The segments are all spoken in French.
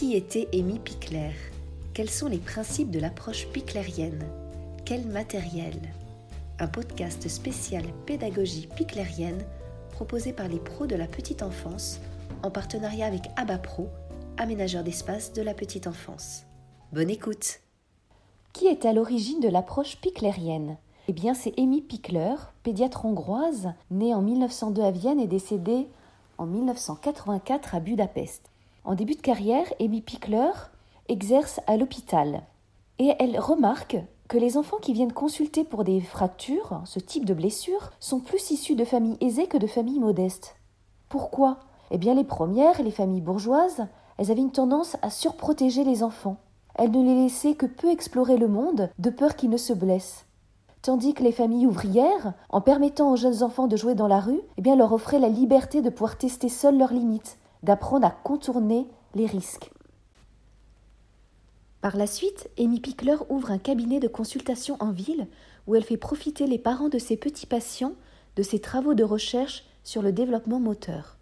Qui était Amy Pickler Quels sont les principes de l'approche piclérienne? Quel matériel? Un podcast spécial pédagogie piclérienne proposé par les pros de la petite enfance en partenariat avec ABAPRO, aménageur d'espace de la petite enfance. Bonne écoute! Qui est à l'origine de l'approche piclérienne? Eh bien, c'est Amy Pickler, pédiatre hongroise, née en 1902 à Vienne et décédée en 1984 à Budapest. En début de carrière, Amy Pickler exerce à l'hôpital et elle remarque que les enfants qui viennent consulter pour des fractures, ce type de blessures, sont plus issus de familles aisées que de familles modestes. Pourquoi? Eh bien, les premières, les familles bourgeoises, elles avaient une tendance à surprotéger les enfants. Elles ne les laissaient que peu explorer le monde, de peur qu'ils ne se blessent. Tandis que les familles ouvrières, en permettant aux jeunes enfants de jouer dans la rue, eh bien, leur offraient la liberté de pouvoir tester seuls leurs limites, d'apprendre à contourner les risques. Par la suite, Amy Pickler ouvre un cabinet de consultation en ville où elle fait profiter les parents de ses petits patients de ses travaux de recherche sur le développement moteur.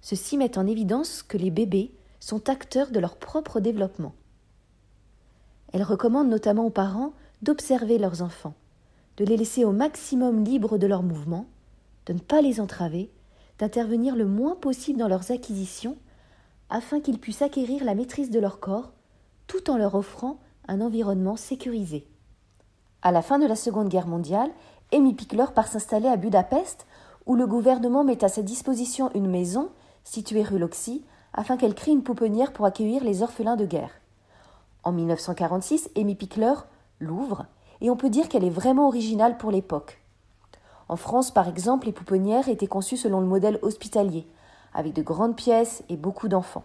Ceci met en évidence que les bébés sont acteurs de leur propre développement. Elle recommande notamment aux parents d'observer leurs enfants, de les laisser au maximum libres de leurs mouvements, de ne pas les entraver, d'intervenir le moins possible dans leurs acquisitions, afin qu'ils puissent acquérir la maîtrise de leur corps, tout en leur offrant un environnement sécurisé. À la fin de la Seconde Guerre mondiale, Amy Pickler part s'installer à Budapest, où le gouvernement met à sa disposition une maison, située rue Loxy, afin qu'elle crée une pouponnière pour accueillir les orphelins de guerre. En 1946, Amy Pickler l'ouvre, et on peut dire qu'elle est vraiment originale pour l'époque. En France, par exemple, les pouponnières étaient conçues selon le modèle hospitalier, avec de grandes pièces et beaucoup d'enfants.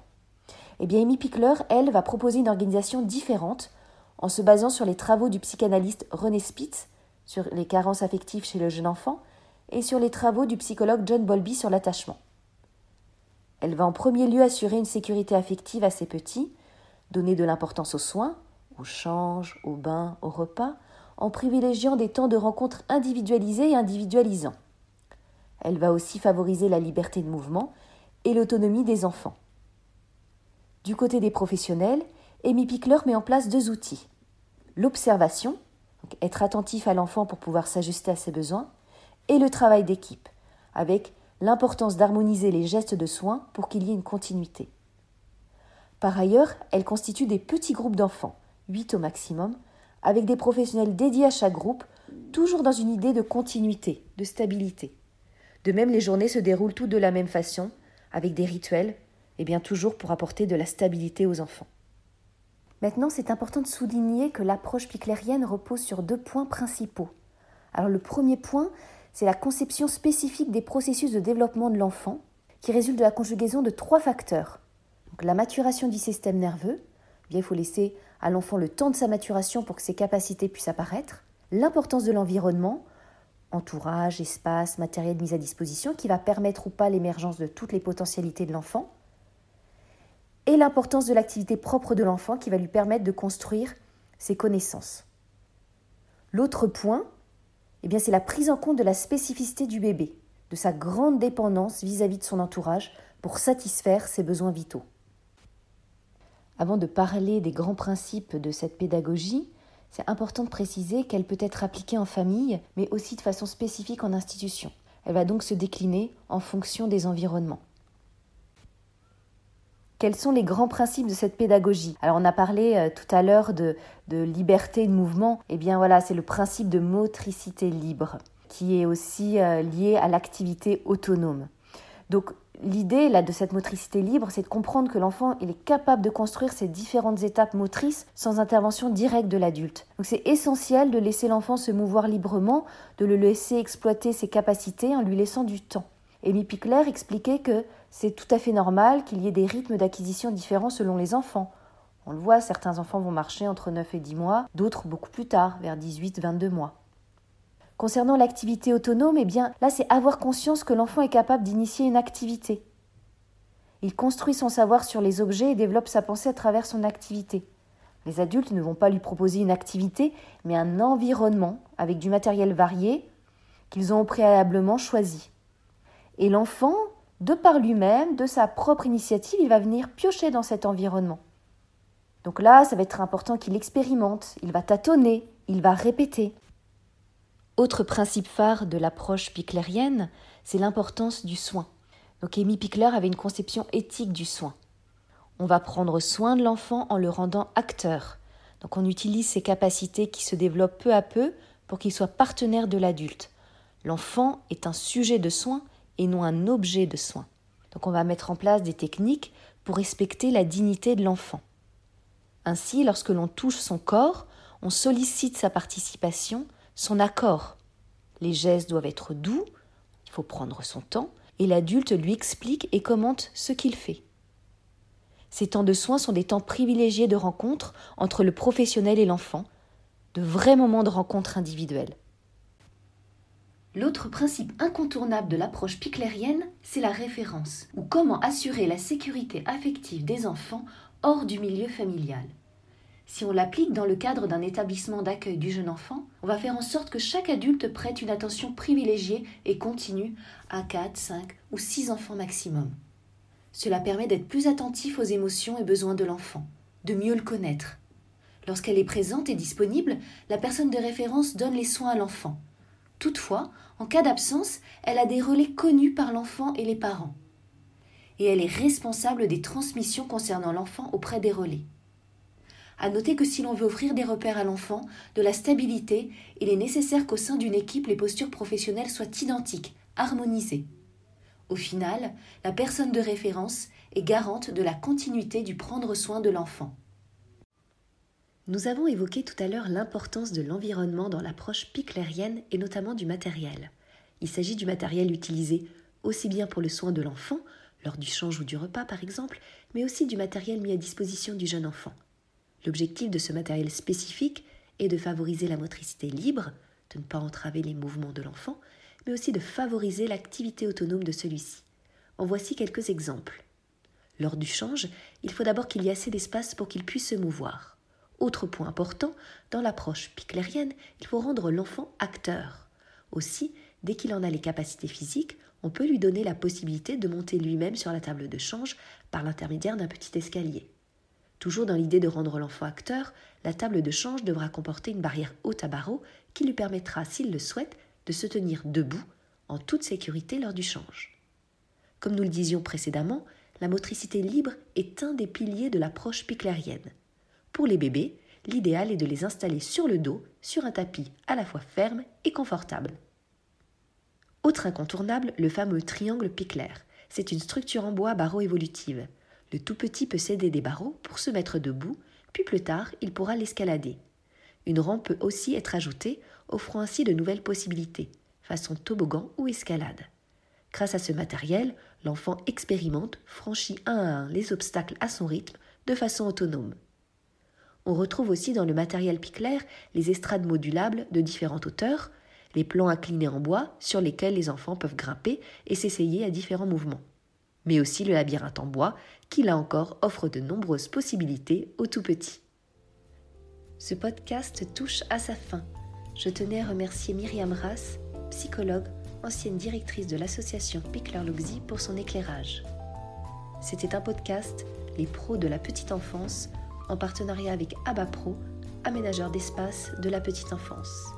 Eh bien, Amy Pickler, elle, va proposer une organisation différente, en se basant sur les travaux du psychanalyste René Spitz sur les carences affectives chez le jeune enfant et sur les travaux du psychologue John Bolby sur l'attachement. Elle va en premier lieu assurer une sécurité affective à ses petits, donner de l'importance aux soins, aux changes, aux bains, aux repas, en privilégiant des temps de rencontre individualisés et individualisants. Elle va aussi favoriser la liberté de mouvement et l'autonomie des enfants. Du côté des professionnels, Amy Pickler met en place deux outils. L'observation, être attentif à l'enfant pour pouvoir s'ajuster à ses besoins, et le travail d'équipe, avec l'importance d'harmoniser les gestes de soins pour qu'il y ait une continuité. Par ailleurs, elle constitue des petits groupes d'enfants, 8 au maximum, avec des professionnels dédiés à chaque groupe, toujours dans une idée de continuité, de stabilité. De même, les journées se déroulent toutes de la même façon, avec des rituels, et bien toujours pour apporter de la stabilité aux enfants. Maintenant, c'est important de souligner que l'approche piclérienne repose sur deux points principaux. Alors le premier point, c'est la conception spécifique des processus de développement de l'enfant, qui résulte de la conjugaison de trois facteurs. la maturation du système nerveux, bien, il faut laisser à l'enfant le temps de sa maturation pour que ses capacités puissent apparaître, l'importance de l'environnement, entourage, espace, matériel mis à disposition, qui va permettre ou pas l'émergence de toutes les potentialités de l'enfant, et l'importance de l'activité propre de l'enfant qui va lui permettre de construire ses connaissances. L'autre point, eh c'est la prise en compte de la spécificité du bébé, de sa grande dépendance vis-à-vis -vis de son entourage pour satisfaire ses besoins vitaux. Avant de parler des grands principes de cette pédagogie, c'est important de préciser qu'elle peut être appliquée en famille, mais aussi de façon spécifique en institution. Elle va donc se décliner en fonction des environnements. Quels sont les grands principes de cette pédagogie? Alors on a parlé euh, tout à l'heure de, de, liberté de mouvement. Eh bien voilà, c'est le principe de motricité libre qui est aussi euh, lié à l'activité autonome. Donc l'idée là de cette motricité libre, c'est de comprendre que l'enfant il est capable de construire ces différentes étapes motrices sans intervention directe de l'adulte. Donc c'est essentiel de laisser l'enfant se mouvoir librement, de le laisser exploiter ses capacités en lui laissant du temps. Amy Pickler expliquait que c'est tout à fait normal qu'il y ait des rythmes d'acquisition différents selon les enfants. On le voit, certains enfants vont marcher entre 9 et 10 mois, d'autres beaucoup plus tard, vers 18-22 mois. Concernant l'activité autonome, eh bien là c'est avoir conscience que l'enfant est capable d'initier une activité. Il construit son savoir sur les objets et développe sa pensée à travers son activité. Les adultes ne vont pas lui proposer une activité, mais un environnement avec du matériel varié qu'ils ont préalablement choisi. Et l'enfant de par lui-même, de sa propre initiative, il va venir piocher dans cet environnement. Donc là, ça va être important qu'il expérimente, il va tâtonner, il va répéter. Autre principe phare de l'approche piclérienne, c'est l'importance du soin. Donc Amy Pickler avait une conception éthique du soin. On va prendre soin de l'enfant en le rendant acteur. Donc on utilise ses capacités qui se développent peu à peu pour qu'il soit partenaire de l'adulte. L'enfant est un sujet de soin et non un objet de soin. Donc on va mettre en place des techniques pour respecter la dignité de l'enfant. Ainsi, lorsque l'on touche son corps, on sollicite sa participation son accord. Les gestes doivent être doux, il faut prendre son temps, et l'adulte lui explique et commente ce qu'il fait. Ces temps de soins sont des temps privilégiés de rencontre entre le professionnel et l'enfant, de vrais moments de rencontre individuelle. L'autre principe incontournable de l'approche piclérienne, c'est la référence, ou comment assurer la sécurité affective des enfants hors du milieu familial. Si on l'applique dans le cadre d'un établissement d'accueil du jeune enfant, on va faire en sorte que chaque adulte prête une attention privilégiée et continue à 4, 5 ou 6 enfants maximum. Cela permet d'être plus attentif aux émotions et besoins de l'enfant, de mieux le connaître. Lorsqu'elle est présente et disponible, la personne de référence donne les soins à l'enfant. Toutefois, en cas d'absence, elle a des relais connus par l'enfant et les parents. Et elle est responsable des transmissions concernant l'enfant auprès des relais. À noter que si l'on veut offrir des repères à l'enfant, de la stabilité, il est nécessaire qu'au sein d'une équipe les postures professionnelles soient identiques, harmonisées. Au final, la personne de référence est garante de la continuité du prendre soin de l'enfant. Nous avons évoqué tout à l'heure l'importance de l'environnement dans l'approche piclérienne et notamment du matériel. Il s'agit du matériel utilisé aussi bien pour le soin de l'enfant, lors du change ou du repas par exemple, mais aussi du matériel mis à disposition du jeune enfant. L'objectif de ce matériel spécifique est de favoriser la motricité libre, de ne pas entraver les mouvements de l'enfant, mais aussi de favoriser l'activité autonome de celui-ci. En voici quelques exemples. Lors du change, il faut d'abord qu'il y ait assez d'espace pour qu'il puisse se mouvoir. Autre point important, dans l'approche piclérienne, il faut rendre l'enfant acteur. Aussi, dès qu'il en a les capacités physiques, on peut lui donner la possibilité de monter lui-même sur la table de change par l'intermédiaire d'un petit escalier. Toujours dans l'idée de rendre l'enfant acteur, la table de change devra comporter une barrière haute à barreaux qui lui permettra, s'il le souhaite, de se tenir debout en toute sécurité lors du change. Comme nous le disions précédemment, la motricité libre est un des piliers de l'approche piclérienne. Pour les bébés, l'idéal est de les installer sur le dos, sur un tapis à la fois ferme et confortable. Autre incontournable, le fameux triangle piclaire. C'est une structure en bois barreau évolutive. Le tout petit peut céder des barreaux pour se mettre debout, puis plus tard il pourra l'escalader. Une rampe peut aussi être ajoutée, offrant ainsi de nouvelles possibilités, façon toboggan ou escalade. Grâce à ce matériel, l'enfant expérimente, franchit un à un les obstacles à son rythme, de façon autonome. On retrouve aussi dans le matériel piclaire les estrades modulables de différentes hauteurs, les plans inclinés en bois sur lesquels les enfants peuvent grimper et s'essayer à différents mouvements mais aussi le labyrinthe en bois, qui là encore offre de nombreuses possibilités aux tout petits. Ce podcast touche à sa fin. Je tenais à remercier Myriam Rass, psychologue, ancienne directrice de l'association Pickler Luxy, pour son éclairage. C'était un podcast Les pros de la petite enfance en partenariat avec ABAPRO, aménageur d'espace de la petite enfance.